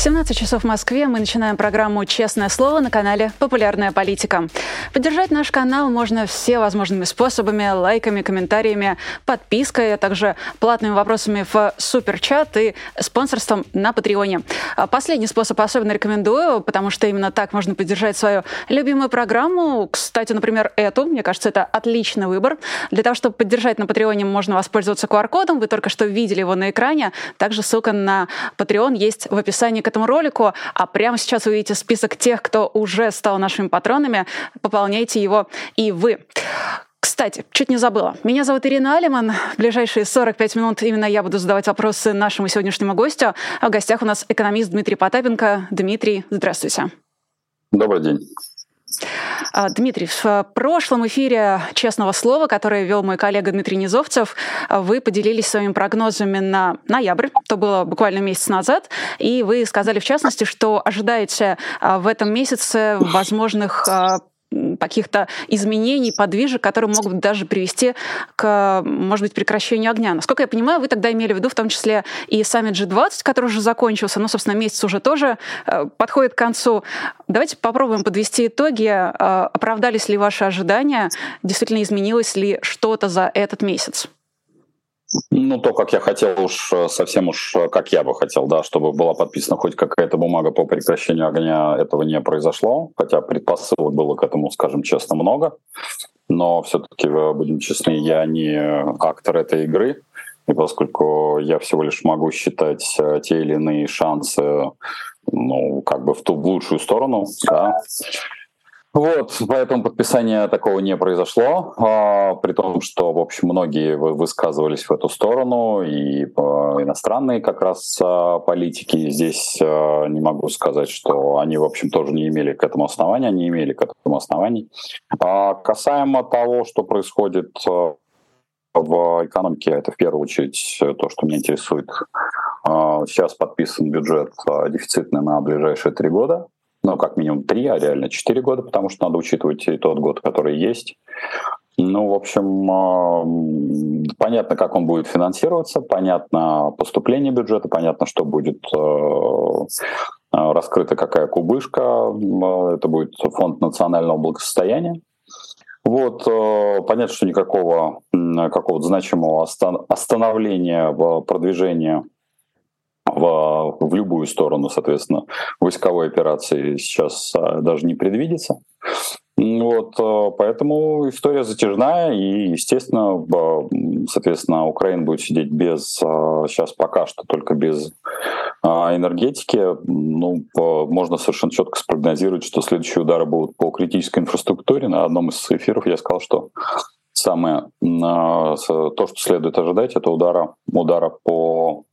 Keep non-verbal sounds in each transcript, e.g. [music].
17 часов в Москве. Мы начинаем программу «Честное слово» на канале «Популярная политика». Поддержать наш канал можно все возможными способами, лайками, комментариями, подпиской, а также платными вопросами в суперчат и спонсорством на Патреоне. А последний способ особенно рекомендую, потому что именно так можно поддержать свою любимую программу. Кстати, например, эту. Мне кажется, это отличный выбор. Для того, чтобы поддержать на Патреоне, можно воспользоваться QR-кодом. Вы только что видели его на экране. Также ссылка на Patreon есть в описании к этому ролику, а прямо сейчас вы видите список тех, кто уже стал нашими патронами. Пополняйте его и вы. Кстати, чуть не забыла. Меня зовут Ирина Алиман. В ближайшие 45 минут именно я буду задавать вопросы нашему сегодняшнему гостю. А в гостях у нас экономист Дмитрий Потапенко. Дмитрий, здравствуйте. Добрый день. А, Дмитрий, в прошлом эфире «Честного слова», который вел мой коллега Дмитрий Низовцев, вы поделились своими прогнозами на ноябрь, то было буквально месяц назад, и вы сказали, в частности, что ожидаете а, в этом месяце возможных а, каких-то изменений, подвижек, которые могут даже привести к, может быть, прекращению огня. Насколько я понимаю, вы тогда имели в виду в том числе и саммит G20, который уже закончился, ну, собственно, месяц уже тоже э, подходит к концу. Давайте попробуем подвести итоги. Э, оправдались ли ваши ожидания? Действительно изменилось ли что-то за этот месяц? Ну, то, как я хотел уж, э, совсем уж э, как я бы хотел, да, чтобы была подписана хоть какая-то бумага по прекращению огня, этого не произошло, хотя предпосылок было к этому, скажем честно, много. Но все-таки, э, будем честны, я не актор этой игры, и поскольку я всего лишь могу считать те или иные шансы, ну, как бы в ту в лучшую сторону, да, вот, поэтому подписание такого не произошло, а, при том, что, в общем, многие высказывались в эту сторону, и а, иностранные как раз а, политики. Здесь а, не могу сказать, что они, в общем, тоже не имели к этому основания, они имели к этому оснований. А касаемо того, что происходит а, в экономике, это в первую очередь то, что меня интересует. А, сейчас подписан бюджет дефицитный на ближайшие три года ну, как минимум три, а реально четыре года, потому что надо учитывать и тот год, который есть. Ну, в общем, понятно, как он будет финансироваться, понятно поступление бюджета, понятно, что будет э, раскрыта какая кубышка, это будет фонд национального благосостояния. Вот, э, понятно, что никакого какого-то значимого остановления продвижения в, в любую сторону, соответственно, войсковой операции сейчас а, даже не предвидится. Вот, а, поэтому история затяжная, и, естественно, соответственно, Украина будет сидеть без, сейчас а, пока что только без энергетики. Ну, можно совершенно четко спрогнозировать, что следующие удары будут по критической инфраструктуре. На одном из эфиров я сказал, что самое то, что следует ожидать, это удара, удара по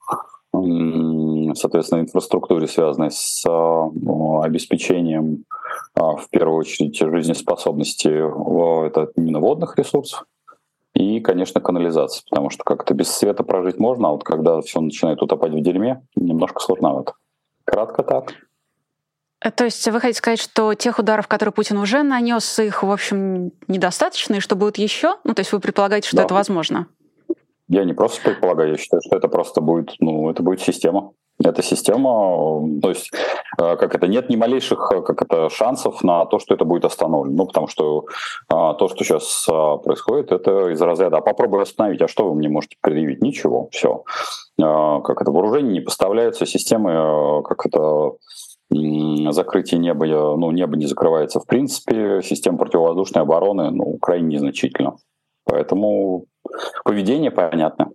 соответственно, инфраструктуре, связанной с а, обеспечением, а, в первую очередь, жизнеспособности это именно водных ресурсов и, конечно, канализации, потому что как-то без света прожить можно, а вот когда все начинает утопать в дерьме, немножко сложновато. Кратко так. Э, то есть вы хотите сказать, что тех ударов, которые Путин уже нанес, их, в общем, недостаточно, и что будет еще? Ну, то есть вы предполагаете, что да. это возможно? Я не просто предполагаю, я считаю, что это просто будет, ну, это будет система. Это система, то есть, э, как это, нет ни малейших, э, как это, шансов на то, что это будет остановлено. Ну, потому что то, что сейчас происходит, это из разряда, а попробуй остановить, а что вы мне можете предъявить? Ничего, все. Как это, вооружение не поставляются, системы, как это, закрытие неба, ну, небо не закрывается в принципе, система противовоздушной обороны, ну, крайне незначительно. Поэтому поведение понятно.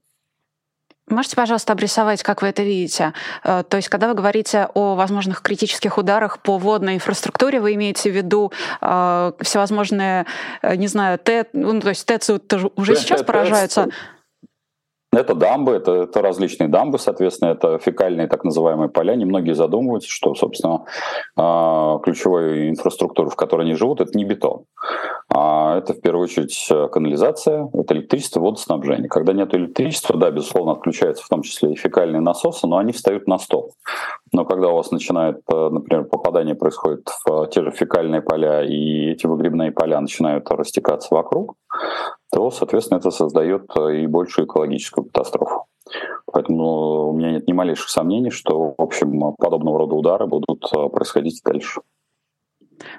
Можете, пожалуйста, обрисовать, как вы это видите? Э, то есть, когда вы говорите о возможных критических ударах по водной инфраструктуре, вы имеете в виду э, всевозможные, э, не знаю, ТЭ, ну, то есть ТЭЦ уже сейчас поражаются? Это дамбы, это, это различные дамбы, соответственно, это фекальные так называемые поля. Немногие задумываются, что, собственно, а, ключевой инфраструктура, в которой они живут, это не бетон. А это, в первую очередь, канализация, это электричество, водоснабжение. Когда нет электричества, да, безусловно, отключаются в том числе и фекальные насосы, но они встают на стол. Но когда у вас начинает, э, например, попадание происходит в те же фекальные поля, и эти выгребные поля начинают растекаться вокруг, то, соответственно, это создает э, и большую экологическую катастрофу. Поэтому у меня нет ни малейших сомнений, что, в общем, подобного рода удары будут э, происходить дальше.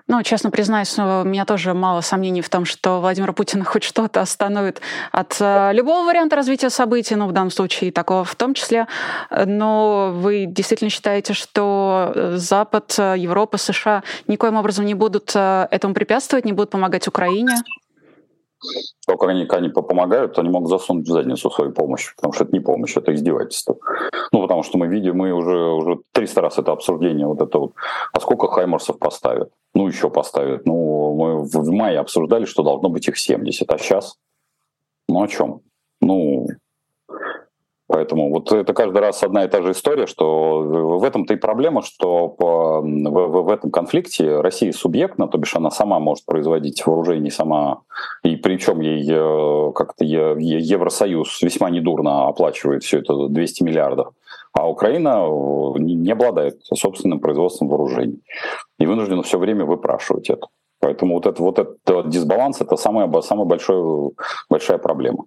Ну, честно признаюсь, у меня тоже мало сомнений в том, что Владимир Путин [laughs] хоть что-то остановит от э, любого варианта развития событий, ну, в данном случае такого в том числе. Но вы действительно считаете, что Запад, Европа, США никоим образом не будут этому препятствовать, не будут помогать Украине? То, как они, они помогают, они могут засунуть в задницу свою помощь, потому что это не помощь, это издевательство. Ну, потому что мы видим, мы уже, уже 300 раз это обсуждение, вот это вот, а сколько хаймерсов поставят? Ну, еще поставят. Ну, мы в мае обсуждали, что должно быть их 70, а сейчас? Ну, о чем? Ну, Поэтому вот это каждый раз одна и та же история, что в этом-то и проблема, что по, в, в, этом конфликте Россия субъектна, то бишь она сама может производить вооружение сама, и причем ей э, как-то Евросоюз весьма недурно оплачивает все это 200 миллиардов, а Украина э, не обладает собственным производством вооружений и вынуждена все время выпрашивать это. Поэтому вот, это, вот этот дисбаланс — это самая, самая большая, большая проблема.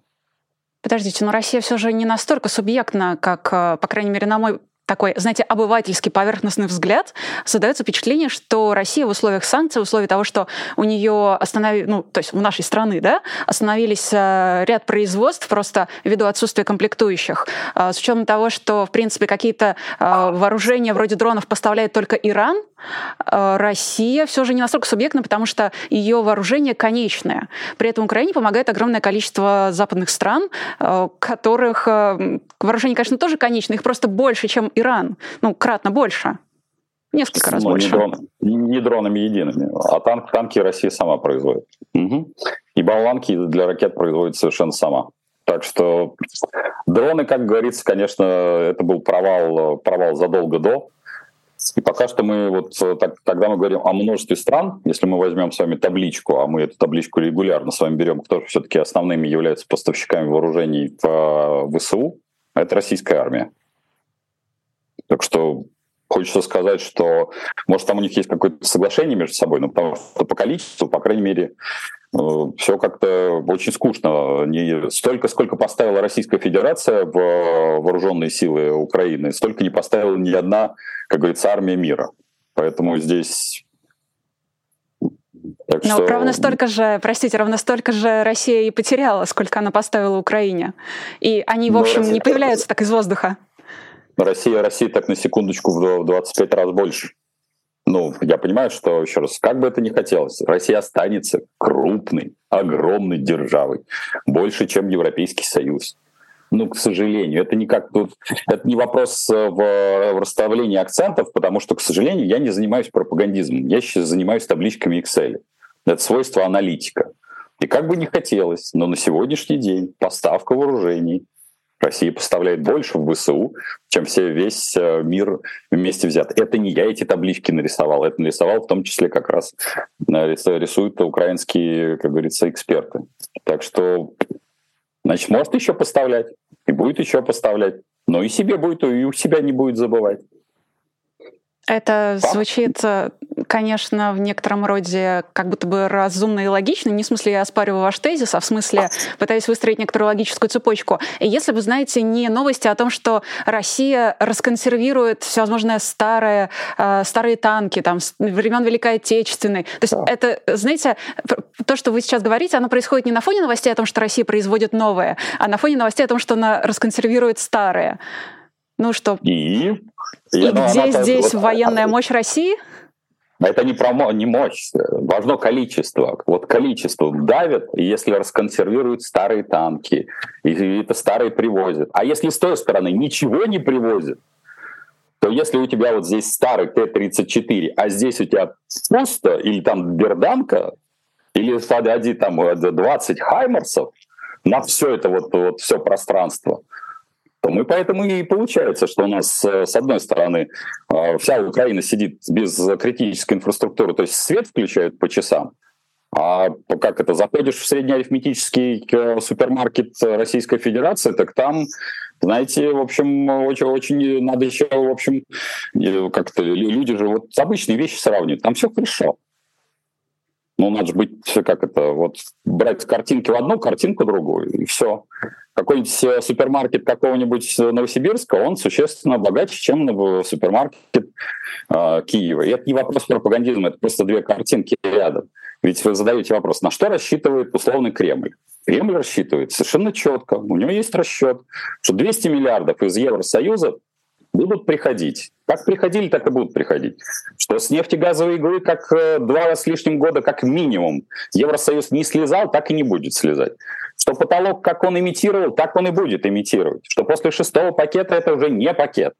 Подождите, но Россия все же не настолько субъектна, как, э, по крайней мере, на мой такой, знаете, обывательский поверхностный взгляд, создается впечатление, что Россия в условиях санкций, в условиях того, что у нее остановили, ну, то есть у нашей страны, да, остановились э, ряд производств просто ввиду отсутствия комплектующих, э, с учетом того, что, в принципе, какие-то э, вооружения вроде дронов поставляет только Иран, Россия все же не настолько субъектна, потому что ее вооружение конечное. При этом Украине помогает огромное количество западных стран, которых вооружение, конечно, тоже конечное, их просто больше, чем Иран. Ну, кратно больше. Несколько раз ну, больше. Не, дрон, не дронами едиными. А танк, танки Россия сама производит. Угу. И болванки для ракет производит совершенно сама. Так что дроны, как говорится, конечно, это был провал, провал задолго до. И пока что мы вот, так, когда мы говорим о множестве стран, если мы возьмем с вами табличку, а мы эту табличку регулярно с вами берем, кто все-таки основными являются поставщиками вооружений в ВСУ, это российская армия. Так что хочется сказать, что, может, там у них есть какое-то соглашение между собой, но потому что по количеству, по крайней мере, э, все как-то очень скучно. Не столько, сколько поставила Российская Федерация в вооруженные силы Украины, столько не поставила ни одна, как говорится, армия мира. Поэтому здесь так Но что... ровно столько же, простите, ровно столько же Россия и потеряла, сколько она поставила Украине. И они, в ну, общем, Россия... не появляются так из воздуха. Россия, Россия так на секундочку в 25 раз больше. Ну, я понимаю, что, еще раз, как бы это ни хотелось, Россия останется крупной, огромной державой, больше, чем Европейский Союз. Ну, к сожалению, это не как тут, это не вопрос э, в, в расставлении акцентов, потому что, к сожалению, я не занимаюсь пропагандизмом, я сейчас занимаюсь табличками Excel. Это свойство аналитика. И как бы не хотелось, но на сегодняшний день поставка вооружений Россия поставляет больше в ВСУ, чем все весь э, мир вместе взят. Это не я эти таблички нарисовал, это нарисовал в том числе как раз э, рисуют украинские, как говорится, эксперты. Так что, значит, может еще поставлять, и будет еще поставлять, но и себе будет, и у себя не будет забывать. Это звучит, э, конечно, в некотором роде как будто бы разумно и логично. Не в смысле я оспариваю ваш тезис, а в смысле пытаюсь выстроить некоторую логическую цепочку. И если вы знаете не новости о том, что Россия расконсервирует всевозможное старое, э, старые танки там, времен Великой Отечественной. То есть это, знаете, то, что вы сейчас говорите, оно происходит не на фоне новостей о том, что Россия производит новое, а на фоне новостей о том, что она расконсервирует старое. Ну что? И, и ну, где здесь вот, военная мощь России? Это не про не мощь, важно количество. Вот количество давит, если расконсервируют старые танки, и это старые привозят. А если с той стороны ничего не привозят, то если у тебя вот здесь старый Т-34, а здесь у тебя пусто, или там берданка, или там 20 хаймерсов, на все это вот, вот все пространство, то мы поэтому и получается, что у нас э, с одной стороны э, вся Украина сидит без критической инфраструктуры, то есть свет включают по часам, а как это, заходишь в среднеарифметический э, супермаркет Российской Федерации, так там, знаете, в общем, очень, очень надо еще, в общем, как-то люди же вот обычные вещи сравнивают, там все хорошо. Ну, надо же быть, как это, вот брать картинки в одну, картинку в другую, и все. Какой-нибудь э, супермаркет какого-нибудь Новосибирска, он существенно богаче, чем супермаркет э, Киева. И это не вопрос пропагандизма, это просто две картинки рядом. Ведь вы задаете вопрос, на что рассчитывает условный Кремль? Кремль рассчитывает совершенно четко, у него есть расчет, что 200 миллиардов из Евросоюза будут приходить. Как приходили, так и будут приходить. Что с нефтегазовой иглы как э, два с лишним года как минимум Евросоюз не слезал, так и не будет слезать. Что потолок, как он имитировал, так он и будет имитировать. Что после шестого пакета это уже не пакет.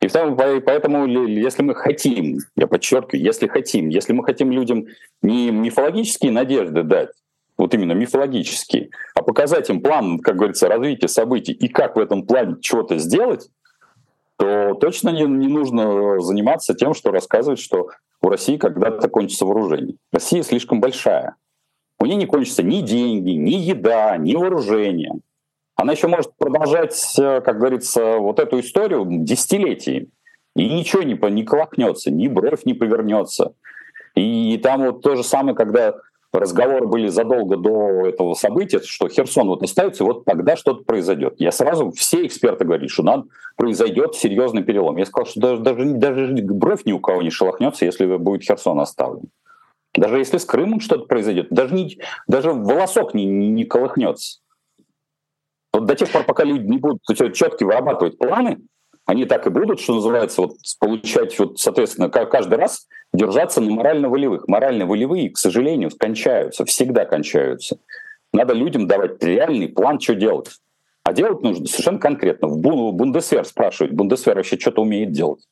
И поэтому, если мы хотим, я подчеркиваю, если хотим, если мы хотим людям не мифологические надежды дать, вот именно мифологические, а показать им план, как говорится, развития событий и как в этом плане чего-то сделать, то точно не, не нужно заниматься тем, что рассказывать, что у России когда-то кончится вооружение. Россия слишком большая. У нее не кончатся ни деньги, ни еда, ни вооружение. Она еще может продолжать, э, как говорится, вот эту историю десятилетиями. И ничего не, не колокнется, ни бровь не повернется. И там вот то же самое, когда разговоры были задолго до этого события, что Херсон вот остается, и вот тогда что-то произойдет. Я сразу, все эксперты говорили, что надо, произойдет серьезный перелом. Я сказал, что даже, даже, даже бровь ни у кого не шелохнется, если будет Херсон оставлен. Даже если с Крымом что-то произойдет, даже, не, даже волосок не, не колыхнется. Вот до тех пор, пока люди не будут четко вырабатывать планы, они так и будут, что называется, вот, получать, вот, соответственно, каждый раз держаться на морально-волевых. Морально-волевые, к сожалению, кончаются, всегда кончаются. Надо людям давать реальный план, что делать. А делать нужно совершенно конкретно. В Бундесвер спрашивают, Бундесвер вообще что-то умеет делать.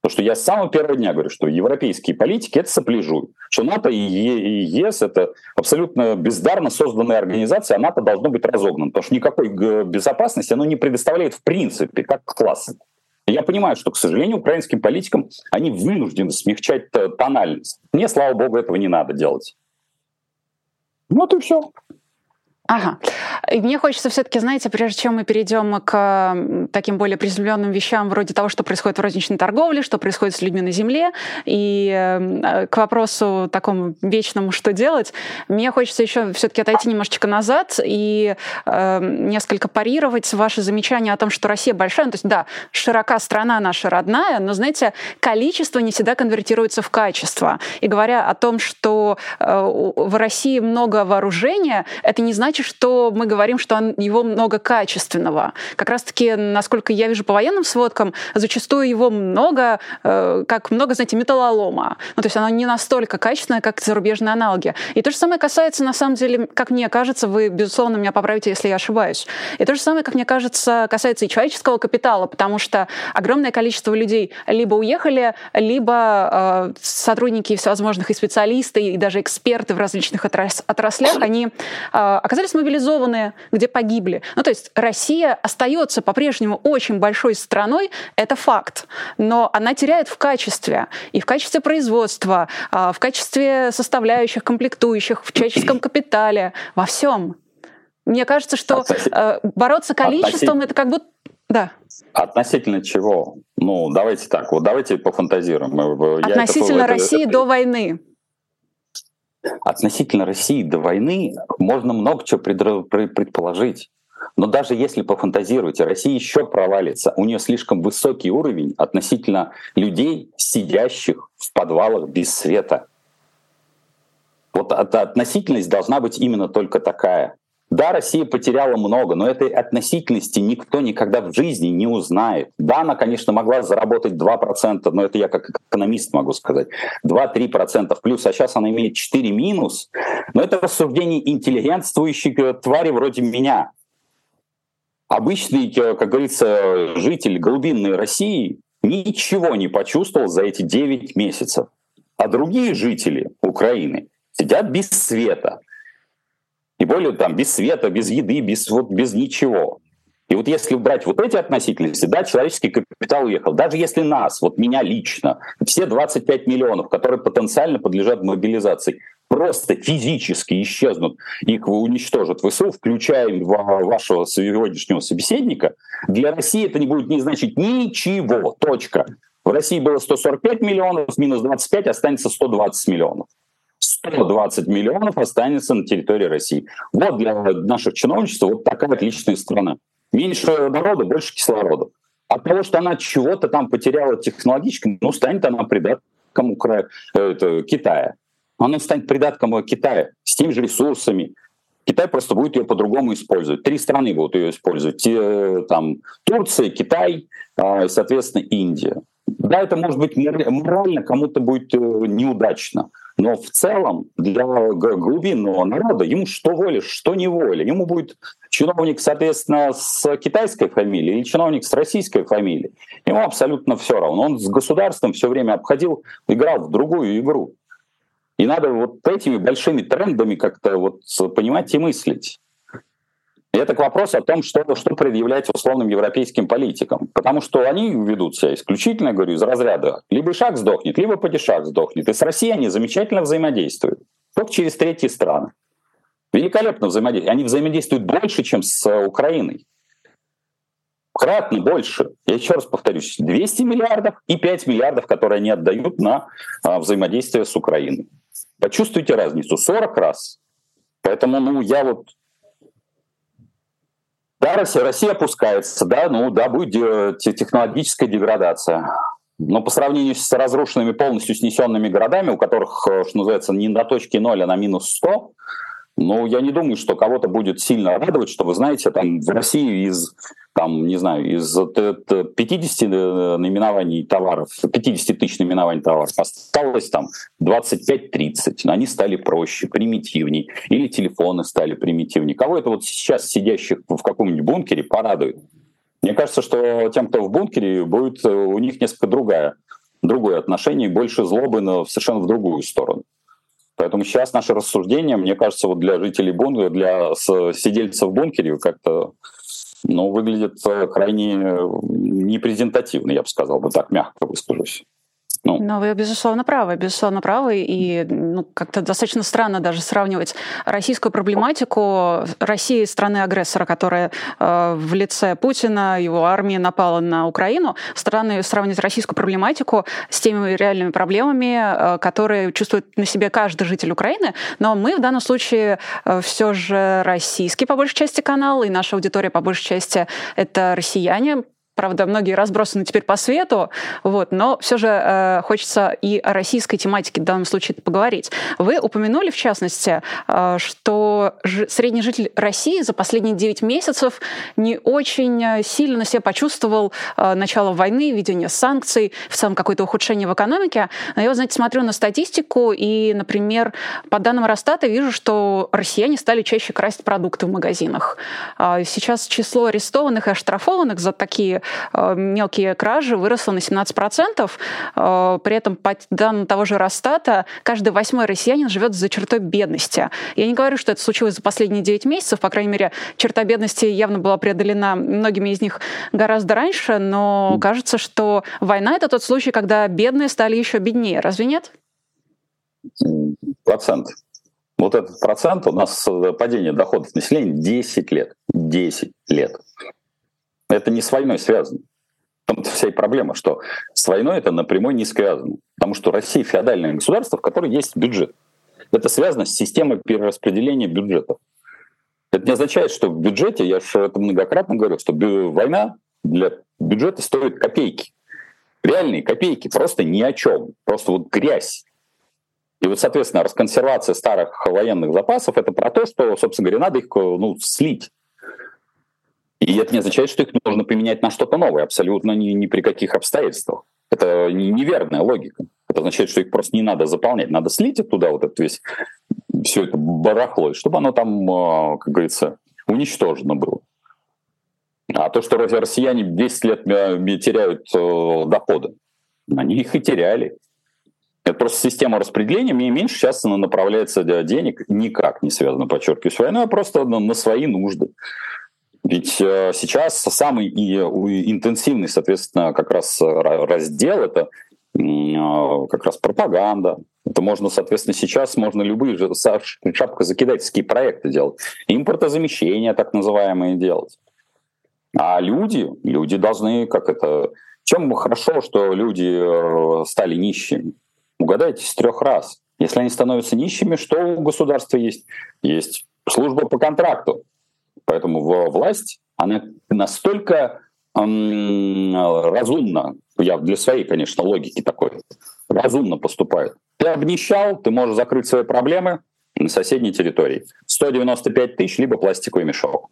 Потому что я с самого первого дня говорю, что европейские политики — это сопляжуй. Что НАТО и ЕС — это абсолютно бездарно созданная организация, а НАТО должно быть разогнано. Потому что никакой безопасности оно не предоставляет в принципе, как класс. Я понимаю, что, к сожалению, украинским политикам они вынуждены смягчать тональность. Мне, слава богу, этого не надо делать. Вот и все. Ага. И мне хочется все-таки, знаете, прежде чем мы перейдем к таким более приземленным вещам, вроде того, что происходит в розничной торговле, что происходит с людьми на земле, и э, к вопросу такому вечному, что делать, мне хочется еще все-таки отойти немножечко назад и э, несколько парировать ваши замечания о том, что Россия большая. Ну, то есть, да, широка страна наша родная, но, знаете, количество не всегда конвертируется в качество. И говоря о том, что э, в России много вооружения, это не значит, значит, что мы говорим, что его много качественного. Как раз-таки, насколько я вижу по военным сводкам, зачастую его много, э, как много, знаете, металлолома. Ну, то есть оно не настолько качественное, как зарубежные аналоги. И то же самое касается, на самом деле, как мне кажется, вы, безусловно, меня поправите, если я ошибаюсь. И то же самое, как мне кажется, касается и человеческого капитала, потому что огромное количество людей либо уехали, либо э, сотрудники всевозможных и специалисты, и даже эксперты в различных отраслях, они э, оказались оказались мобилизованные, где погибли. Ну, то есть Россия остается по-прежнему очень большой страной, это факт, но она теряет в качестве, и в качестве производства, а, в качестве составляющих, комплектующих, в человеческом капитале, во всем. Мне кажется, что э, бороться количеством это как будто да. Относительно чего? Ну, давайте так, вот давайте пофантазируем. Относительно это, России это, до войны. Относительно России до войны можно много чего предположить. Но даже если пофантазировать, Россия еще провалится. У нее слишком высокий уровень относительно людей, сидящих в подвалах без света. Вот относительность должна быть именно только такая. Да, Россия потеряла много, но этой относительности никто никогда в жизни не узнает. Да, она, конечно, могла заработать 2%, но это я как экономист могу сказать. 2-3% плюс, а сейчас она имеет 4 минус. Но это рассуждение интеллигентствующей твари вроде меня. Обычный, как говорится, житель глубинной России ничего не почувствовал за эти 9 месяцев. А другие жители Украины сидят без света, И более там без света, без еды, без, вот, без ничего. И вот если брать вот эти относительности, да, человеческий капитал уехал. Даже если нас, вот меня лично, все 25 миллионов, которые потенциально подлежат мобилизации, просто физически исчезнут, их уничтожат ВСУ, включая вашего сегодняшнего собеседника, для России это не будет не значить ничего. Точка. В России было 145 миллионов, минус 25 останется 120 миллионов. 120 миллионов останется на территории России. Вот для наших чиновничеств вот такая отличная страна. Меньше народа, больше кислорода. От того, что она чего-то там потеряла технологически, ну, станет она придатком Укра... это, Китая. Она станет придатком Китая с теми же ресурсами. Китай просто будет ее по-другому использовать. Три страны будут ее использовать. Там, Турция, Китай, а, соответственно, Индия. Да, это может быть морально кому-то будет э, неудачно. Но в целом для глубинного народа ему что воля, что не воля. Ему будет чиновник, соответственно, с китайской фамилией или чиновник с российской фамилией. Ему абсолютно все равно. Он с государством все время обходил, играл в другую игру. И надо вот этими большими трендами как-то вот понимать и мыслить. И это к вопросу о том, что, что предъявлять условным европейским политикам. Потому что они ведут себя исключительно, говорю, из разряда либо шаг сдохнет, либо падишах сдохнет. И с Россией они замечательно взаимодействуют. Только через третьи страны. Великолепно взаимодействуют. Они взаимодействуют больше, чем с Украиной. Кратно больше. Я еще раз повторюсь, 200 миллиардов и 5 миллиардов, которые они отдают на а, взаимодействие с Украиной. Почувствуйте разницу. 40 раз. Поэтому ну, я вот да, Россия, Россия опускается, да, ну да, будет технологическая деградация. Но по сравнению с разрушенными, полностью снесенными городами, у которых, э, что называется, не на точке ноль, а на минус 100, ну, я не думаю, что кого-то будет сильно радовать, что, вы знаете, там в России из, там, не знаю, из 50 э, наименований товаров, 50 тысяч наименований товаров осталось там 25-30. Они стали проще, примитивнее. Или телефоны стали примитивнее. Кого это вот сейчас сидящих в каком-нибудь бункере порадует? Мне кажется, что тем, кто в бункере, будет э, у них несколько другая, другое отношение, больше злобы, но совершенно в другую сторону. Поэтому сейчас наше рассуждение, мне кажется, вот для жителей бункера, для сидельцев в бункере как-то ну, выглядит э, крайне непрезентативно, я бы сказал, бы так мягко выскажусь. Ну. Но вы, безусловно, правы, безусловно, правы. И ну, как-то достаточно странно даже сравнивать российскую проблематику России, страны-агрессора, которая э, в лице Путина, его армии напала на Украину, страны сравнивать российскую проблематику с теми реальными проблемами, э, которые чувствует на себе каждый житель Украины. Но мы в данном случае э, все же российский, по большей части, канал, и наша аудитория, по большей части, это россияне, Правда, многие разбросаны теперь по свету, вот, но все же э, хочется и о российской тематике в данном случае поговорить. Вы упомянули, в частности, э, что ж, средний житель России за последние 9 месяцев не очень э, сильно себя почувствовал э, начало войны, введение санкций, в целом какое-то ухудшение в экономике. Но я, знаете, смотрю на статистику, и, например, по данным Росстата вижу, что россияне стали чаще красть продукты в магазинах. Э, сейчас число арестованных и оштрафованных за такие мелкие кражи выросло на 17%. Э, при этом, по данным того же Росстата, каждый восьмой россиянин живет за чертой бедности. Я не говорю, что это случилось за последние 9 месяцев, по крайней мере, черта бедности явно была преодолена многими из них гораздо раньше, но кажется, что война — это тот случай, когда бедные стали еще беднее. Разве нет? Процент. Вот этот процент у нас э, падение доходов населения 10 лет. 10 лет. Это не с войной связано. Там вся и проблема, что с войной это напрямую не связано. Потому что Россия феодальное государство, в котором есть бюджет. Это связано с системой перераспределения бюджетов. Это не означает, что в бюджете, я же это многократно говорю, что война для бюджета стоит копейки. Реальные копейки, просто ни о чем. Просто вот грязь. И вот, соответственно, расконсервация старых военных запасов — это про то, что, собственно говоря, надо их ну, слить. И это не означает, что их нужно поменять на что-то новое, абсолютно ни, ни при каких обстоятельствах. Это неверная логика. Это означает, что их просто не надо заполнять. Надо слить туда вот это весь, все это барахло, чтобы оно там, а, как говорится, уничтожено было. А то, что россияне 10 лет теряют э, доходы, они их и теряли. Это просто система распределения. Мне меньше сейчас направляется денег, никак не связано, подчеркиваю, с войной, а просто на, на свои нужды. Ведь э, сейчас самый и, интенсивный, соответственно, как раз раздел это э, как раз пропаганда. Это можно, соответственно, сейчас можно любые же шапкозакидательские проекты делать. Импортозамещение так называемые делать. А люди, люди должны, как это... Чем хорошо, что люди э, стали нищими? Угадайте с трех раз. Если они становятся нищими, что у государства есть? Есть служба по контракту. Поэтому власть, она настолько разумно, я для своей, конечно, логики такой, разумно поступает. Ты обнищал, ты можешь закрыть свои проблемы на соседней территории. 195 тысяч, либо пластиковый мешок.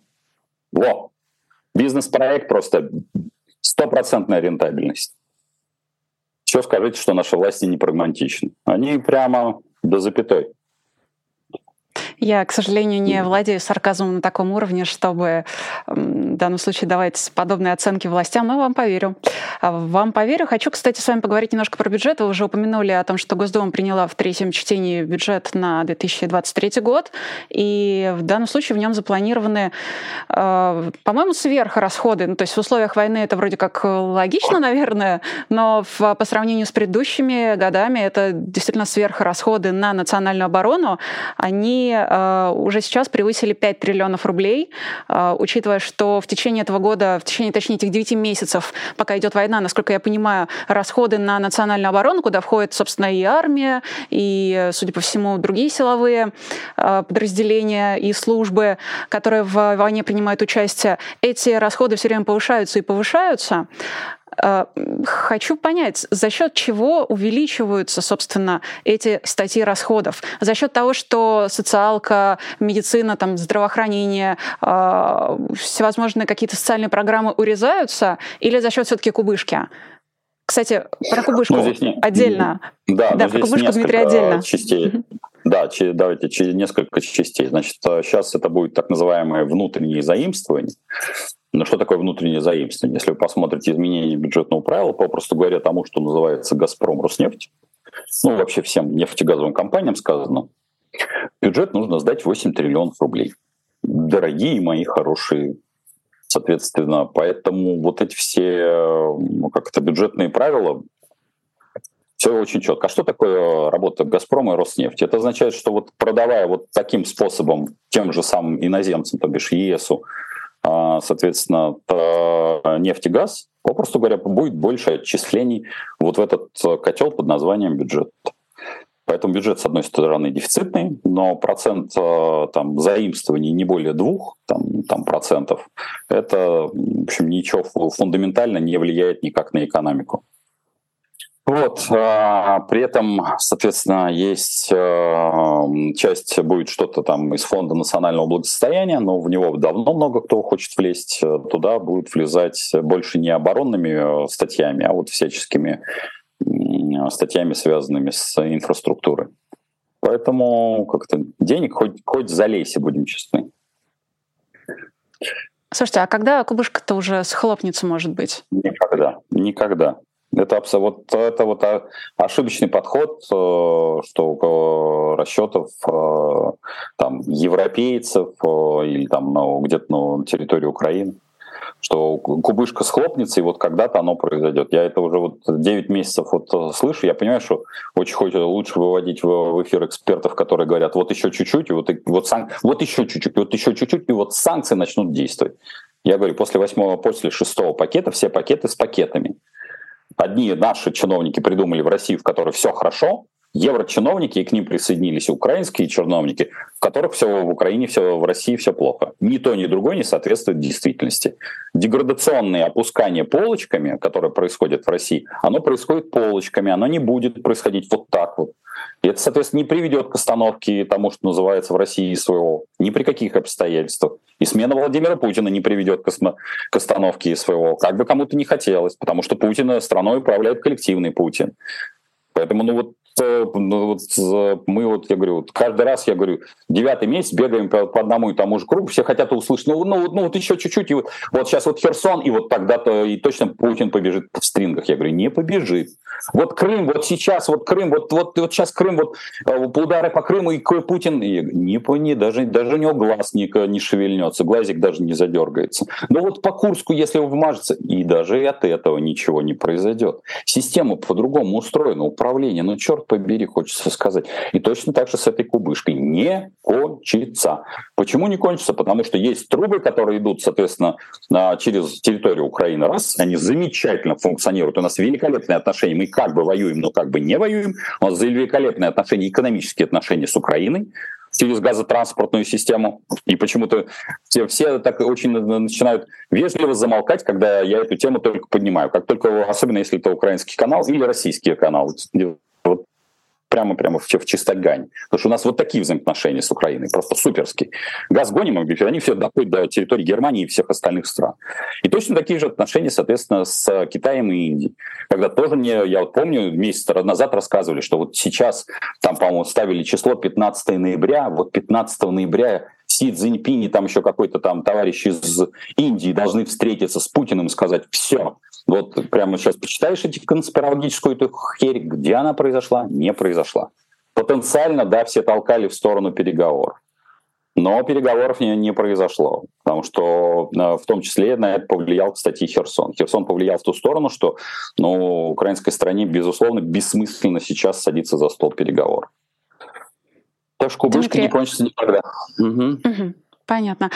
Во! Бизнес-проект просто стопроцентная рентабельность. Все скажите, что наши власти не прагматичны. Они прямо до запятой. Я, к сожалению, не владею сарказмом на таком уровне, чтобы в данном случае давать подобные оценки властям, но вам поверю. А вам поверю. Хочу, кстати, с вами поговорить немножко про бюджет. Вы уже упомянули о том, что Госдума приняла в третьем чтении бюджет на 2023 год, и в данном случае в нем запланированы, э, по-моему, сверхрасходы. Ну, то есть в условиях войны это вроде как логично, наверное, но в, по сравнению с предыдущими годами это действительно сверхрасходы на национальную оборону. Они э, уже сейчас превысили 5 триллионов рублей, э, учитывая, что в течение этого года, в течение, точнее, этих 9 месяцев, пока идет война, насколько я понимаю, расходы на национальную оборону, куда входит, собственно, и армия, и, судя по всему, другие силовые э, подразделения и службы, которые в войне принимают участие, эти расходы все время повышаются и повышаются. Э, хочу понять, за счет чего увеличиваются, собственно, эти статьи расходов? За счет того, что социалка, медицина, там, здравоохранение, э, всевозможные какие-то социальные программы урезаются, или за счет все-таки кубышки? Кстати, про кубышку ну, не... отдельно. Да, да про кубышку, Дмитрий, отдельно. Частей. Да, давайте через несколько частей. Значит, сейчас э, это будет так называемое внутреннее заимствование. Но что такое внутреннее заимствование? Если вы посмотрите изменения бюджетного правила, попросту говоря, тому, что называется «Газпром Роснефть», ну, вообще всем нефтегазовым компаниям сказано, бюджет нужно сдать 8 триллионов рублей. Дорогие мои хорошие Соответственно, поэтому вот эти все ну, как это, бюджетные правила, все очень четко. А что такое работа Газпрома и Роснефти? Это означает, что вот продавая вот таким способом тем же самым иноземцам, то бишь ЕСу, соответственно, нефть и газ, попросту говоря, будет больше отчислений вот в этот котел под названием бюджет. Поэтому бюджет, с одной стороны, дефицитный, но процент э, там, заимствований не более двух там, там, процентов, это, в общем, ничего фундаментально не влияет никак на экономику. Вот, а, при этом, соответственно, есть э, часть будет что-то там из фонда национального благосостояния, но в него давно много кто хочет влезть. Туда будет влезать больше не оборонными э, статьями, а вот всяческими статьями, связанными с инфраструктурой. Поэтому как-то денег хоть, хоть залейся, будем честны. Слушайте, а когда кубышка-то уже схлопнется, может быть? Никогда, никогда. Это, вот, это вот ошибочный подход, э, что у расчетов э, там, европейцев э, или там ну, где-то на территории Украины что кубышка схлопнется, и вот когда-то оно произойдет. Я это уже вот 9 месяцев вот слышу, я понимаю, что очень хочется лучше выводить в эфир экспертов, которые говорят, вот еще чуть-чуть, и вот, вот, сан... вот еще чуть-чуть, вот еще чуть-чуть, и вот санкции начнут действовать. Я говорю, после восьмого, после шестого пакета все пакеты с пакетами. Одни наши чиновники придумали в России, в которой все хорошо, еврочиновники, и к ним присоединились украинские чиновники, в которых все в Украине, все в России все плохо. Ни то, ни другое не соответствует действительности. Деградационные опускания полочками, которые происходят в России, оно происходит полочками, оно не будет происходить вот так вот. И это, соответственно, не приведет к остановке тому, что называется в России своего, ни при каких обстоятельствах. И смена Владимира Путина не приведет к, к остановке своего, как бы кому-то не хотелось, потому что Путина страной управляет коллективный Путин. Поэтому, ну вот ну, вот, мы вот, я говорю, вот каждый раз, я говорю, девятый месяц бегаем по, по одному и тому же кругу, все хотят услышать, ну, ну, ну вот еще чуть-чуть, и вот, вот сейчас вот Херсон, и вот тогда-то и точно Путин побежит в стрингах. Я говорю, не побежит. Вот Крым, вот сейчас, вот Крым, вот, вот, вот сейчас Крым, вот э, удары по Крыму, и Путин, и не, не, даже, даже у него глаз не, не шевельнется, глазик даже не задергается. Но вот по Курску, если вмажется, и даже от этого ничего не произойдет. Система по-другому устроена, управление, ну черт побери, хочется сказать. И точно так же с этой кубышкой. Не кончится. Почему не кончится? Потому что есть трубы, которые идут, соответственно, через территорию Украины. Раз, они замечательно функционируют. У нас великолепные отношения. Мы как бы воюем, но как бы не воюем. У нас великолепные отношения, экономические отношения с Украиной через газотранспортную систему. И почему-то все, все так очень начинают вежливо замолкать, когда я эту тему только поднимаю. Как только, особенно если это украинский канал или российский канал. Прямо-прямо в, в чистогань. Потому что у нас вот такие взаимоотношения с Украиной, просто суперские. Газ гоним, они все доходят до территории Германии и всех остальных стран. И точно такие же отношения, соответственно, с Китаем и Индией. Когда тоже мне, я вот помню, месяц назад рассказывали, что вот сейчас там, по-моему, ставили число 15 ноября, вот 15 ноября Си Цзиньпинь и там еще какой-то там товарищ из Индии должны встретиться с Путиным и сказать, все, вот прямо сейчас почитаешь эти конспирологическую эту херь, где она произошла, не произошла. Потенциально, да, все толкали в сторону переговоров. Но переговоров не, не произошло, потому что э, в том числе на это повлиял, кстати, Херсон. Херсон повлиял в ту сторону, что ну, украинской стране, безусловно, бессмысленно сейчас садиться за стол переговоров. Так что кубышка Дмитрий... не кончится никогда. Угу. Угу. Понятно.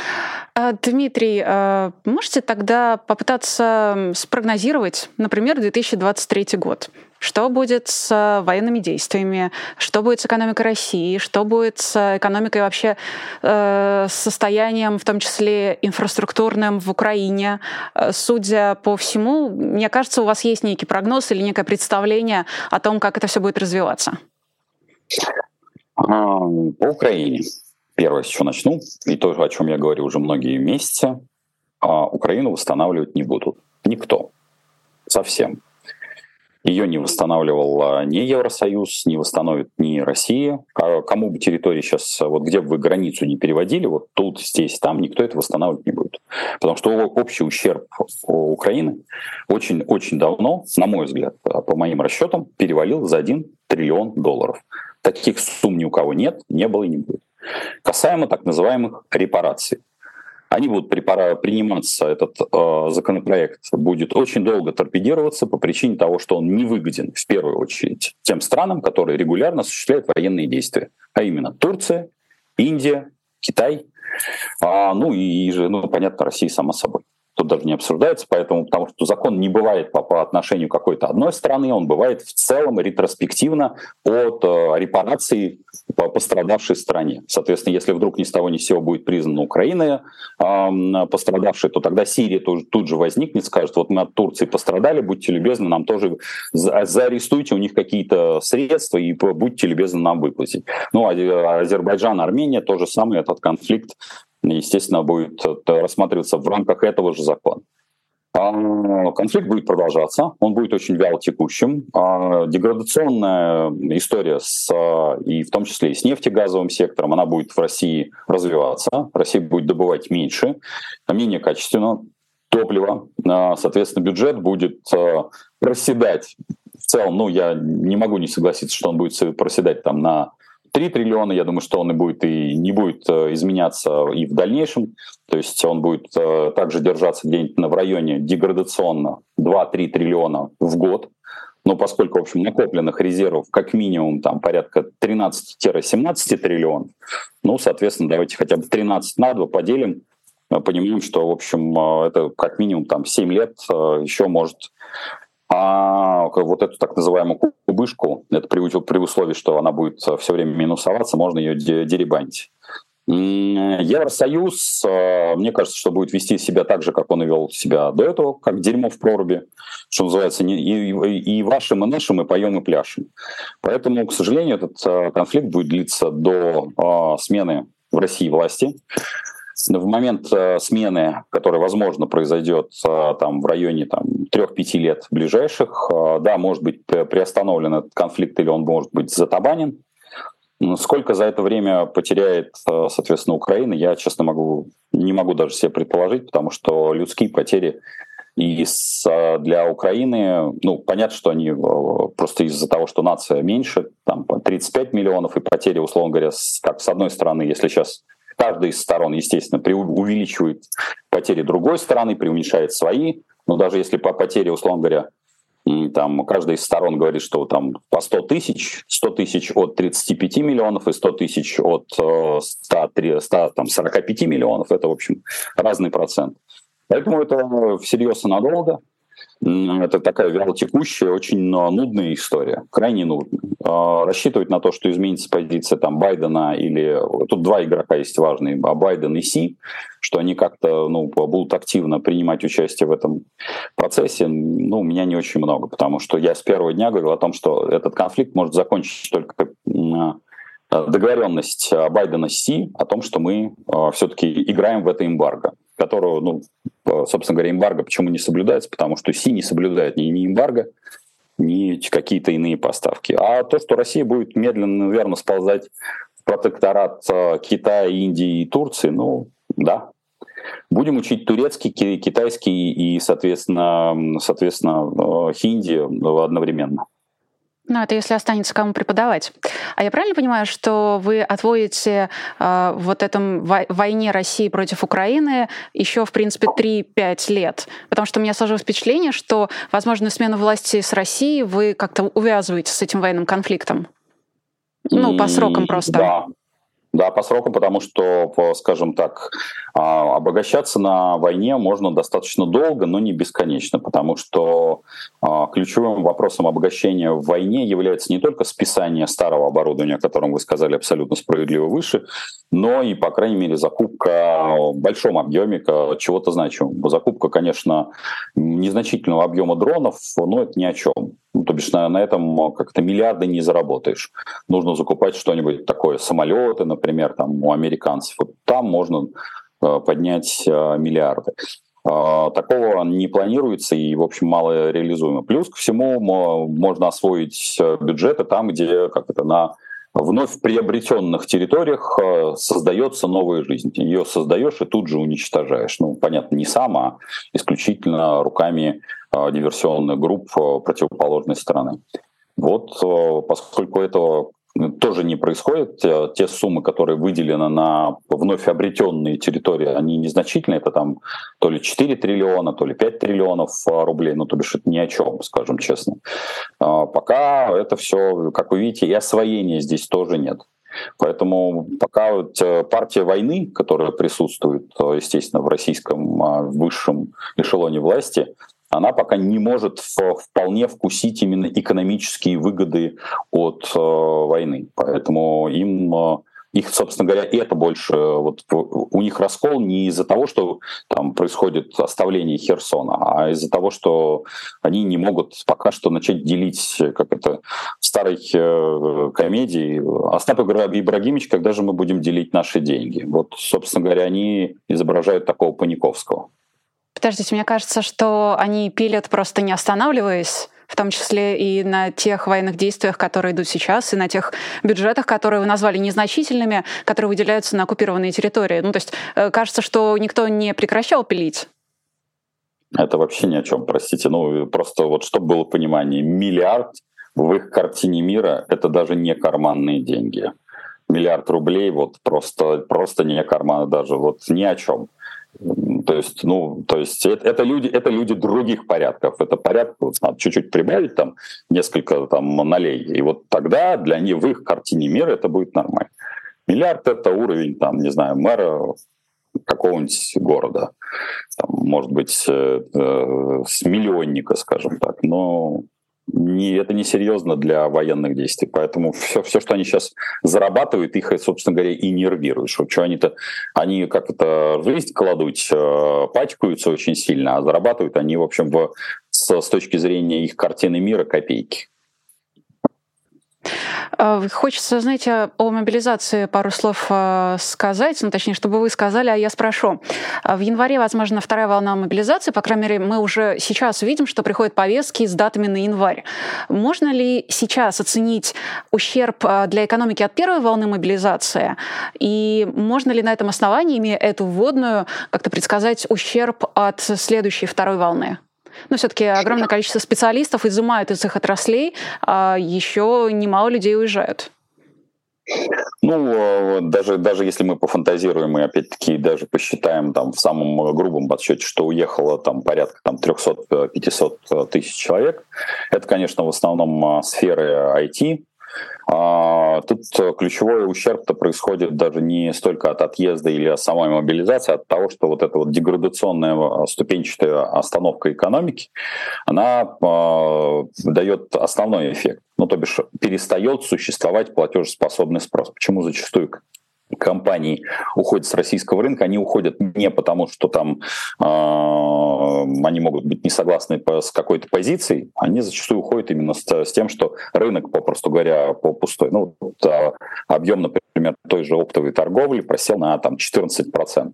А, Дмитрий, а, можете тогда попытаться спрогнозировать, например, 2023 год? Что будет с военными действиями? Что будет с экономикой России? Что будет с экономикой вообще, э, с состоянием, в том числе инфраструктурным в Украине? Судя по всему, мне кажется, у вас есть некий прогноз или некое представление о том, как это все будет развиваться. А, по Украине первое, с чего начну, и то, о чем я говорю уже многие месяцы, а, Украину восстанавливать не будут. Никто. Совсем. Ее не восстанавливал а, ни Евросоюз, не восстановит ни Россия. Кому бы территории сейчас, вот где бы вы границу не переводили, вот тут, здесь, там, никто это восстанавливать не будет. Потому что общий ущерб Украины очень-очень давно, на мой взгляд, по моим расчетам, перевалил за 1 триллион долларов. Таких сумм ни у кого нет, не было и не будет. Касаемо так называемых репараций. Они будут приниматься, этот э, законопроект будет очень долго торпедироваться по причине того, что он не выгоден в первую очередь тем странам, которые регулярно осуществляют военные действия, а именно Турция, Индия, Китай, а, ну и ну понятно, Россия само собой тут даже не обсуждается, поэтому, потому что закон не бывает по, по отношению какой-то одной страны, он бывает в целом ретроспективно от э, репарации по пострадавшей стране. Соответственно, если вдруг ни с того ни с сего будет признана Украина э, пострадавшей, то тогда Сирия тоже, тут же возникнет, скажет, вот мы от Турции пострадали, будьте любезны, нам тоже за, заарестуйте у них какие-то средства и будьте любезны нам выплатить. Ну, а Азербайджан, Армения, то же самое, этот конфликт естественно, будет э, рассматриваться в рамках этого же закона. А, конфликт будет продолжаться, он будет очень вяло текущим. А, деградационная история с, и в том числе и с нефтегазовым сектором, она будет в России развиваться. Россия будет добывать меньше, менее качественно топлива. А, соответственно, бюджет будет проседать в целом, ну, я не могу не согласиться, что он будет проседать там на 3 триллиона, я думаю, что он и будет и не будет э, изменяться и в дальнейшем. То есть он будет э, также держаться где-нибудь в районе деградационно 2-3 триллиона в год. Но поскольку, в общем, накопленных резервов как минимум там порядка 13-17 триллионов, ну, соответственно, давайте хотя бы 13 на 2 поделим, понимаем, что, в общем, э, это как минимум там 7 лет еще может а вот эту так называемую кубышку, это при, при условии, что она будет все время минусоваться, можно ее деребанить. Евросоюз, э, мне кажется, что будет вести себя так же, как он и вел себя до этого, как дерьмо в проруби, что называется, и, и, и вашим, и нашим, мы поем, и пляшем. Поэтому, к сожалению, этот э, конфликт будет длиться до э, смены в России власти. В момент смены, которая, возможно, произойдет там, в районе там, 3-5 лет ближайших, да, может быть приостановлен этот конфликт или он может быть затабанен, Сколько за это время потеряет, соответственно, Украина, я, честно, могу, не могу даже себе предположить, потому что людские потери и для Украины, ну, понятно, что они просто из-за того, что нация меньше, там 35 миллионов, и потери, условно говоря, как с одной стороны, если сейчас каждая из сторон, естественно, увеличивает потери другой стороны, преуменьшает свои, но даже если по потере, условно говоря, там каждая из сторон говорит, что там по 100 тысяч, 100 тысяч от 35 миллионов и 100 тысяч от 100, 100 там, 45 миллионов. Это, в общем, разный процент. Поэтому это всерьез и надолго. Это такая вялотекущая, очень нудная история, крайне нудная. А, рассчитывать на то, что изменится позиция там, Байдена или... Тут два игрока есть важные, а Байден и Си, что они как-то ну, будут активно принимать участие в этом процессе, ну, у меня не очень много, потому что я с первого дня говорил о том, что этот конфликт может закончиться только договоренность Байдена с Си о том, что мы а, все-таки играем в это эмбарго которого, ну, собственно говоря, эмбарго почему не соблюдается, потому что Си не соблюдает ни, ни эмбарго, ни какие-то иные поставки. А то, что Россия будет медленно, наверное, сползать в протекторат э, Китая, Индии и Турции, ну, да, Будем учить турецкий, китайский и, соответственно, соответственно э, хинди одновременно. Ну, это если останется кому преподавать. А я правильно понимаю, что вы отводите э, вот этом войне России против Украины еще, в принципе, 3-5 лет? Потому что у меня сложилось впечатление, что, возможно, смену власти с Россией вы как-то увязываете с этим военным конфликтом. Ну, по срокам просто. Да, да, по срокам, потому что, скажем так, а, обогащаться на войне можно достаточно долго, но не бесконечно, потому что а, ключевым вопросом обогащения в войне является не только списание старого оборудования, о котором вы сказали абсолютно справедливо выше, но и, по крайней мере, закупка в большом объеме чего-то значимого. Закупка, конечно, незначительного объема дронов, но это ни о чем. Ну, то бишь на, на этом как-то миллиарды не заработаешь. Нужно закупать что-нибудь такое, самолеты, например, там у американцев. Вот там можно э, поднять э, миллиарды. Э, такого не планируется и, в общем, мало реализуемо. Плюс ко всему можно освоить бюджеты там, где как это на вновь приобретенных территориях создается новая жизнь. Ее создаешь и тут же уничтожаешь. Ну, понятно, не сам, а исключительно руками Э, диверсионных групп э, противоположной стороны. Вот э, поскольку этого тоже не происходит. Те суммы, которые выделены на вновь обретенные территории, они незначительные. Это там то ли 4 триллиона, то ли 5 триллионов рублей. Ну, то бишь это ни о чем, скажем честно. Пока это все, как вы видите, и освоения здесь тоже нет. Поэтому пока вот партия войны, которая присутствует, естественно, в российском высшем эшелоне власти, она пока не может вполне вкусить именно экономические выгоды от э, войны. Поэтому им э, их, собственно говоря, это больше, вот у них раскол не из-за того, что там происходит оставление Херсона, а из-за того, что они не могут пока что начать делить, как это в старой э, комедии, Остап Ибрагимович, когда же мы будем делить наши деньги? Вот, собственно говоря, они изображают такого Паниковского. Подождите, мне кажется, что они пилят просто не останавливаясь в том числе и на тех военных действиях, которые идут сейчас, и на тех бюджетах, которые вы назвали незначительными, которые выделяются на оккупированные территории. Ну, то есть э, кажется, что никто не прекращал пилить. Это вообще ни о чем, простите. Ну, просто вот чтобы было понимание, миллиард в их картине мира — это даже не карманные деньги. Миллиард рублей вот просто, просто не карманы даже, вот ни о чем. То есть, ну, то есть это, это люди, это люди других порядков. Это порядок, вот, надо чуть-чуть прибавить там несколько там нолей, и вот тогда для них в их картине мира это будет нормально. Миллиард это уровень там, не знаю, мэра какого-нибудь города, там, может быть, э, э, с миллионника, скажем так. Но не, это не серьезно для военных действий. Поэтому все, все, что они сейчас зарабатывают, их, собственно говоря, и нервируешь. Что они-то, они как это жизнь кладут, э, пачкаются очень сильно, а зарабатывают они, в общем, в, с, с точки зрения их картины мира копейки. А, хочется, знаете, о мобилизации пару слов а, сказать, ну, точнее, чтобы вы сказали, а я спрошу. А, в январе, возможно, вторая волна мобилизации, по крайней мере, мы уже сейчас видим, что приходят повестки с датами на январь. Можно ли сейчас оценить ущерб для экономики от первой волны мобилизации? И можно ли на этом основании, имея эту вводную, как-то предсказать ущерб от следующей второй волны? Но все-таки огромное количество специалистов изымают из их отраслей, а еще немало людей уезжают. Ну, э, даже, даже если мы пофантазируем и опять-таки даже посчитаем там в самом грубом подсчете, что уехало там порядка там 300-500 тысяч человек, это, конечно, в основном э, сферы IT, а, тут ключевой ущерб-то происходит даже не столько от отъезда или от самой мобилизации, а от того, что вот эта вот деградационная а, ступенчатая остановка экономики, она э, дает основной эффект. Ну, то бишь перестает существовать платежеспособный спрос. Почему зачастую компаний уходят с российского рынка, они уходят не потому, что там э, они могут быть не согласны по, с какой-то позицией, они зачастую уходят именно с, с тем, что рынок, попросту говоря, по пустой. Ну, вот, э, объем, например, той же оптовой торговли просел на там, 14%.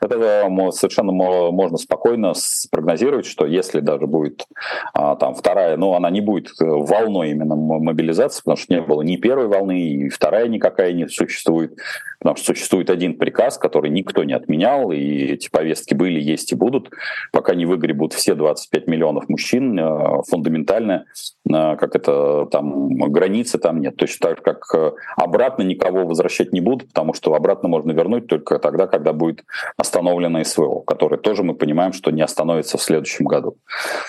Это э, совершенно можно спокойно спрогнозировать, что если даже будет а, там вторая, ну она не будет э, волной именно мобилизации, потому что не было ни первой волны, и вторая никакая не существует, потому что существует один приказ, который никто не отменял, и эти повестки были, есть и будут, пока не выгребут все 25 миллионов мужчин, э, фундаментально, как это там границы там нет, точно так как обратно никого возвращать не будут, потому что обратно можно вернуть только тогда, когда будет остановлено СВО, которое тоже мы понимаем, что не остановится в следующем году.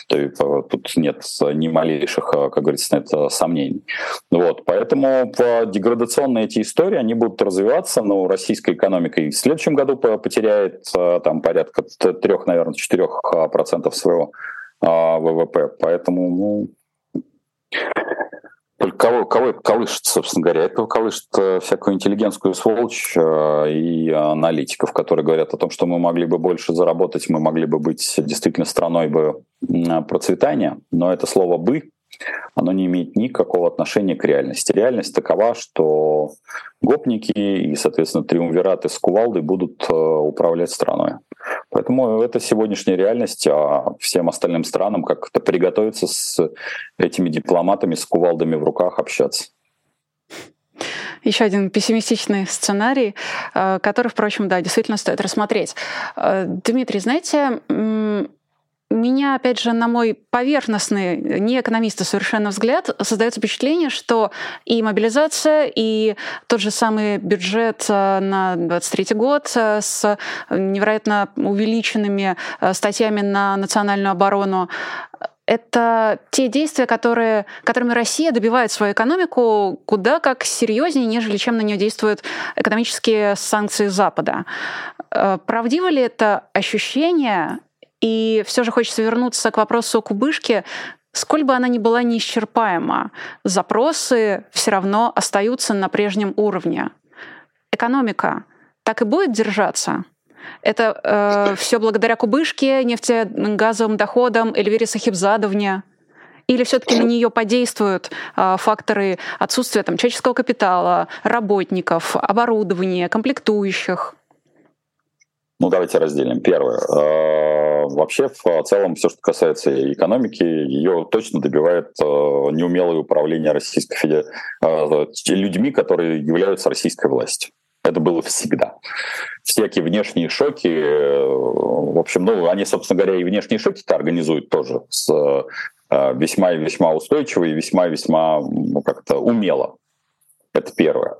То есть э, тут нет ни малейших, э, как говорится, это сомнений. Вот, поэтому деградационные эти истории, они будут развиваться, но российская экономика и в следующем году потеряет э, там порядка трех, наверное, четырех процентов своего ВВП. Поэтому ну, только кого, кого это колышет, собственно говоря? Это колышет э, всякую интеллигентскую сволочь э, и аналитиков, которые говорят о том, что мы могли бы больше заработать, мы могли бы быть действительно страной бы процветания. Но это слово «бы» оно не имеет никакого отношения к реальности. Реальность такова, что гопники и, соответственно, триумвираты с кувалдой будут э, управлять страной. Поэтому это сегодняшняя реальность, а всем остальным странам как-то приготовиться с этими дипломатами, с кувалдами в руках общаться. Еще один пессимистичный сценарий, э, который, впрочем, да, действительно стоит рассмотреть. Э, Дмитрий, знаете, меня, опять же, на мой поверхностный, не экономиста совершенно взгляд, создается впечатление, что и мобилизация, и тот же самый бюджет э, на 2023 год э, с невероятно увеличенными э, статьями на национальную оборону это те действия, которые, которыми Россия добивает свою экономику куда как серьезнее, нежели чем на нее действуют экономические санкции Запада. Правдиво ли это ощущение и все же хочется вернуться к вопросу о кубышке. Сколь бы она ни была неисчерпаема, запросы все равно остаются на прежнем уровне. Экономика так и будет держаться. Это э, все благодаря кубышке, нефтегазовым доходам Эльвире Сахибзадовне. Или все-таки на нее подействуют э, факторы отсутствия там, человеческого капитала, работников, оборудования, комплектующих? Ну, давайте разделим. Первое. Э, вообще, в целом, все, что касается экономики, ее точно добивает э, неумелое управление Российской Федерацией э, людьми, которые являются российской властью. Это было всегда. Всякие внешние шоки, в общем, ну, они, собственно говоря, и внешние шоки-то организуют тоже с весьма и весьма устойчиво и весьма и весьма ну, как-то умело. Это первое.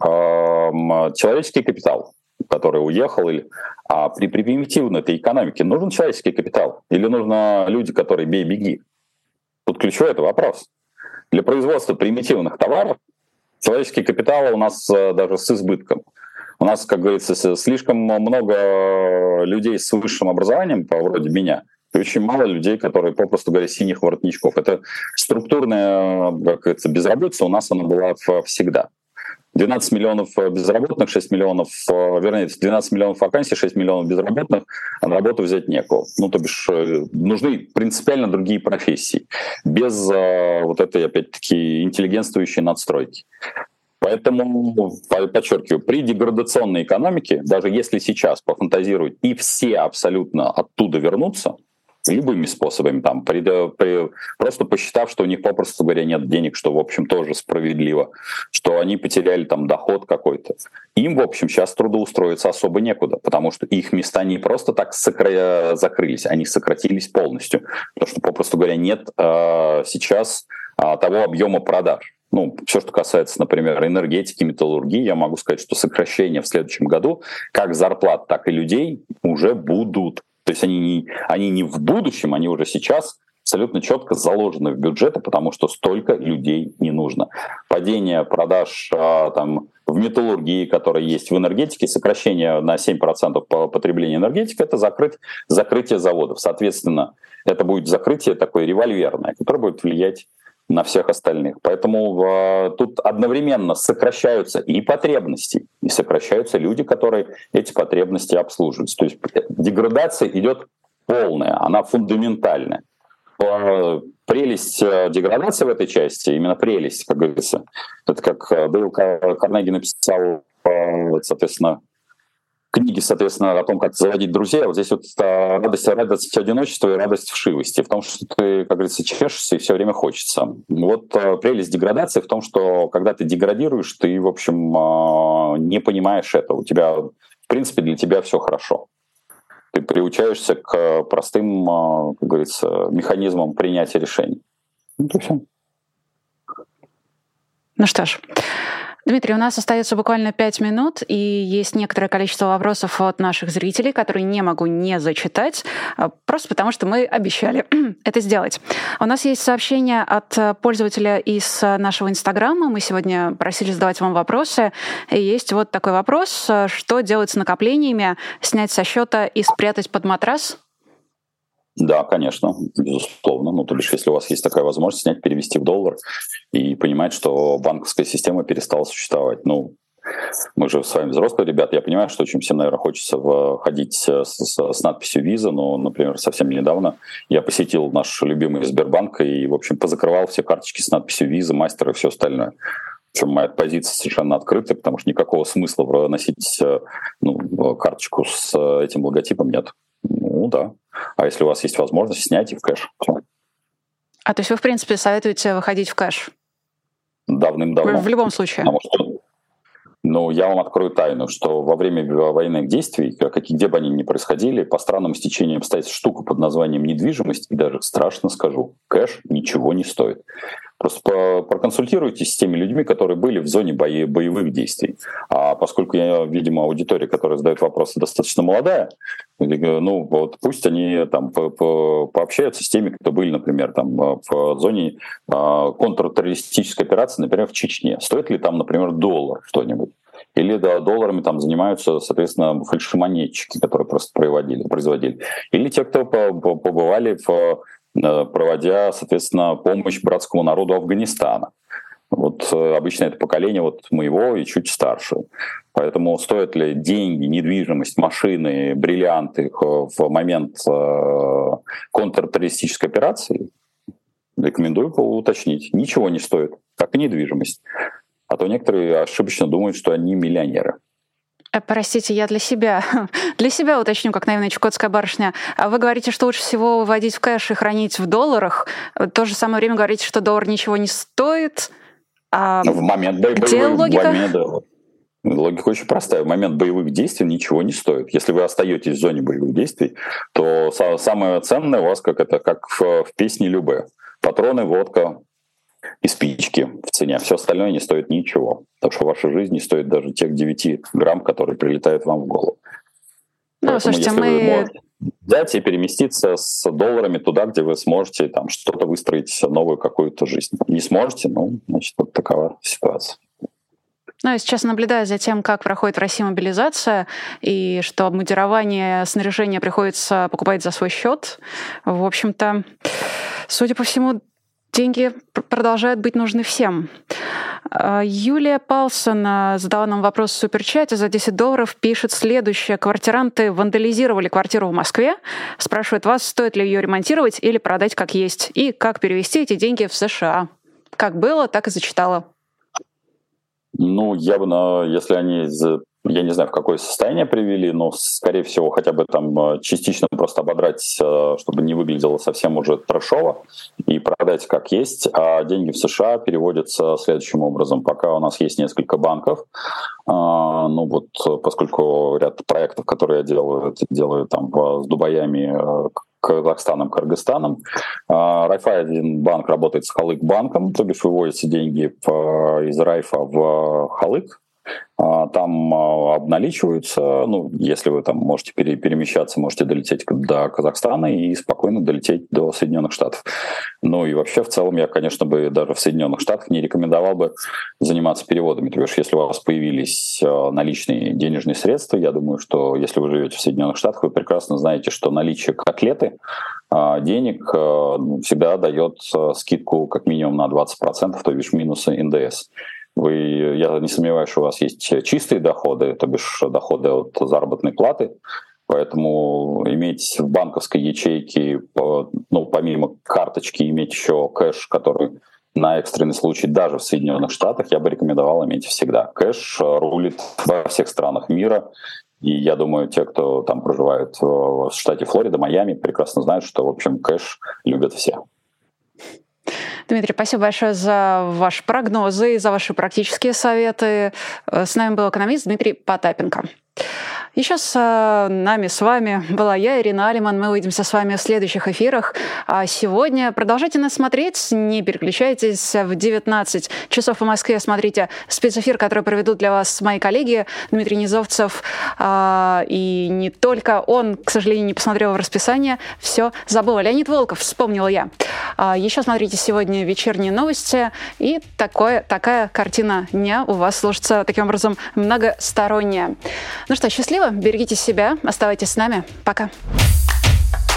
Человеческий капитал который уехал, или а при, при примитивной этой экономике нужен человеческий капитал или нужно люди, которые бей беги? Тут ключевой это вопрос. Для производства примитивных товаров человеческий капитал у нас э, даже с избытком. У нас, как говорится, слишком много людей с высшим образованием, по вроде меня, и очень мало людей, которые, попросту говоря, синих воротничков. Это структурная как говорится, безработица у нас она была всегда. 12 миллионов безработных, 6 миллионов, вернее, 12 миллионов вакансий, 6 миллионов безработных, а на работу взять некого. Ну, то бишь, нужны принципиально другие профессии, без вот этой, опять-таки, интеллигентствующей надстройки. Поэтому, подчеркиваю, при деградационной экономике, даже если сейчас пофантазировать и все абсолютно оттуда вернутся, любыми способами, там, при, при, просто посчитав, что у них, попросту говоря, нет денег, что, в общем, тоже справедливо, что они потеряли там доход какой-то. Им, в общем, сейчас трудоустроиться особо некуда, потому что их места не просто так сокра... закрылись, они сократились полностью, потому что, попросту говоря, нет э, сейчас э, того объема продаж ну, все, что касается, например, энергетики, металлургии, я могу сказать, что сокращения в следующем году как зарплат, так и людей уже будут. То есть они не, они не в будущем, они уже сейчас абсолютно четко заложены в бюджеты, потому что столько людей не нужно. Падение продаж а, там, в металлургии, которая есть в энергетике, сокращение на 7% по потреблению энергетики, это закрыть, закрытие заводов. Соответственно, это будет закрытие такое револьверное, которое будет влиять на всех остальных. Поэтому э, тут одновременно сокращаются и потребности, и сокращаются люди, которые эти потребности обслуживают. То есть деградация идет полная, она фундаментальная. Прелесть э, деградации в этой части, именно прелесть, как говорится, это как Дейл Карнеги написал, э, соответственно, книги, соответственно, о том, как заводить друзей. Вот здесь вот радость, радость одиночества и радость вшивости. В том, что ты, как говорится, чешешься и все время хочется. Вот э, прелесть деградации в том, что когда ты деградируешь, ты, в общем, э, не понимаешь это. У тебя, в принципе, для тебя все хорошо. Ты приучаешься к простым, э, как говорится, механизмам принятия решений. Ну, то все. Ну что ж, Дмитрий, у нас остается буквально пять минут, и есть некоторое количество вопросов от наших зрителей, которые не могу не зачитать, а, просто потому что мы обещали [clears throat] это сделать. У нас есть сообщение от пользователя из нашего Инстаграма. Мы сегодня просили задавать вам вопросы. И есть вот такой вопрос. Что делать с накоплениями? Снять со счета и спрятать под матрас? Да, конечно, безусловно. Ну, то бишь, если у вас есть такая возможность снять, перевести в доллар и понимать, что банковская система перестала существовать. Ну, мы же с вами взрослые ребята. Я понимаю, что очень всем, наверное, хочется ходить с, с, с надписью «Виза», но, например, совсем недавно я посетил наш любимый Сбербанк и, в общем, позакрывал все карточки с надписью «Виза», «Мастер» и все остальное. Причем моя позиция совершенно открытая, потому что никакого смысла носить э, ну, карточку с этим логотипом нет. Ну да. А если у вас есть возможность, снять и в кэш. А то есть вы, в принципе, советуете выходить в кэш? Давным-давно. В любом случае. Потому что ну, я вам открою тайну, что во время военных действий, какие, где бы они ни происходили, по странным стечениям обстоятельств штука под названием недвижимость, и даже страшно скажу, кэш ничего не стоит. Просто проконсультируйтесь с теми людьми, которые были в зоне бои, боевых действий. А поскольку я, видимо, аудитория, которая задает вопросы, достаточно молодая, ну вот пусть они там по -по пообщаются с теми, кто были, например, там в зоне э, контртеррористической операции, например, в Чечне. Стоит ли там, например, доллар что-нибудь? Или да, долларами там занимаются, соответственно, фальшимонетчики, которые просто производили, производили. Или те, кто побывали в Э, проводя, соответственно, помощь братскому народу Афганистана. Вот э, обычно это поколение вот моего и чуть старше. Поэтому стоят ли деньги, недвижимость, машины, бриллианты в момент э, контртеррористической операции, рекомендую уточнить. Ничего не стоит, как и недвижимость. А то некоторые ошибочно думают, что они миллионеры. Э, простите, я для себя, [laughs] для себя уточню, как наивная чукотская барышня. А вы говорите, что лучше всего выводить в кэш и хранить в долларах. В то же самое время говорите, что доллар ничего не стоит. А в момент боевых, где логика? Момент, логика очень простая. В момент боевых действий ничего не стоит. Если вы остаетесь в зоне боевых действий, то самое ценное у вас, как это, как в, в песне Любе. Патроны, водка, и спички в цене. Все остальное не стоит ничего. Потому что ваша жизнь не стоит даже тех 9 грамм, которые прилетают вам в голову. Ну, Поэтому, слушайте, мы... можете взять и переместиться с долларами туда, где вы сможете там что-то выстроить, новую какую-то жизнь. Не сможете, ну, значит, вот такова ситуация. Ну, я сейчас наблюдаю за тем, как проходит в России мобилизация, и что обмундирование снаряжения приходится покупать за свой счет. В общем-то, судя по всему, деньги продолжают быть нужны всем. А, Юлия Палсон задала нам вопрос в суперчате за 10 долларов, пишет следующее. Квартиранты вандализировали квартиру в Москве. Спрашивает вас, стоит ли ее ремонтировать или продать как есть. И как перевести эти деньги в США. Как было, так и зачитала. Ну, я бы, на, если они я не знаю, в какое состояние привели, но, скорее всего, хотя бы там э, частично просто ободрать, э, чтобы не выглядело совсем уже трэшово, и продать как есть. А деньги в США переводятся следующим образом. Пока у нас есть несколько банков, а, ну вот поскольку ряд проектов, которые я делаю, делаю там с Дубаями, э, Казахстаном, Кыргызстаном. А, Райфайзен банк работает с Халык банком, то бишь выводятся деньги из Райфа в Халык, там а, обналичиваются, ну, если вы там можете перемещаться, можете долететь до Казахстана и спокойно долететь до Соединенных Штатов. Ну и вообще в целом я, конечно, бы даже в Соединенных Штатах не рекомендовал бы заниматься переводами. То есть если у вас появились а, наличные денежные средства, я думаю, что если вы живете в Соединенных Штатах, вы прекрасно знаете, что наличие котлеты денег всегда дает скидку как минимум на 20%, то бишь минусы НДС. Вы, я не сомневаюсь, что у вас есть чистые доходы, то бишь доходы от заработной платы, Поэтому иметь в банковской ячейке, ну, помимо карточки, иметь еще кэш, который на экстренный случай даже в Соединенных Штатах, я бы рекомендовал иметь всегда. Кэш рулит во всех странах мира. И я думаю, те, кто там проживает в штате Флорида, Майами, прекрасно знают, что, в общем, кэш любят все. Дмитрий, спасибо большое за ваши прогнозы и за ваши практические советы. Э, с нами был экономист Дмитрий Потапенко. Еще с э, нами, с вами была я, Ирина Алиман. Мы увидимся с вами в следующих эфирах. А сегодня продолжайте нас смотреть, не переключайтесь. В 19 часов по Москве смотрите спецэфир, который проведут для вас мои коллеги Дмитрий Низовцев. А, и не только он, к сожалению, не посмотрел расписание. Все забыл. Леонид Волков, вспомнила я. А, еще смотрите сегодня вечерние новости. И такое, такая картина дня у вас сложится таким образом многосторонняя. Ну что, счастливо, берегите себя, оставайтесь с нами. Пока.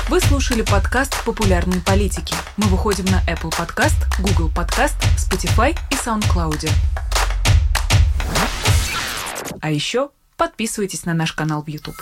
Вы слушали подкаст «Популярные политики». Мы выходим на Apple Podcast, Google Podcast, Spotify и SoundCloud. А еще подписывайтесь на наш канал в YouTube.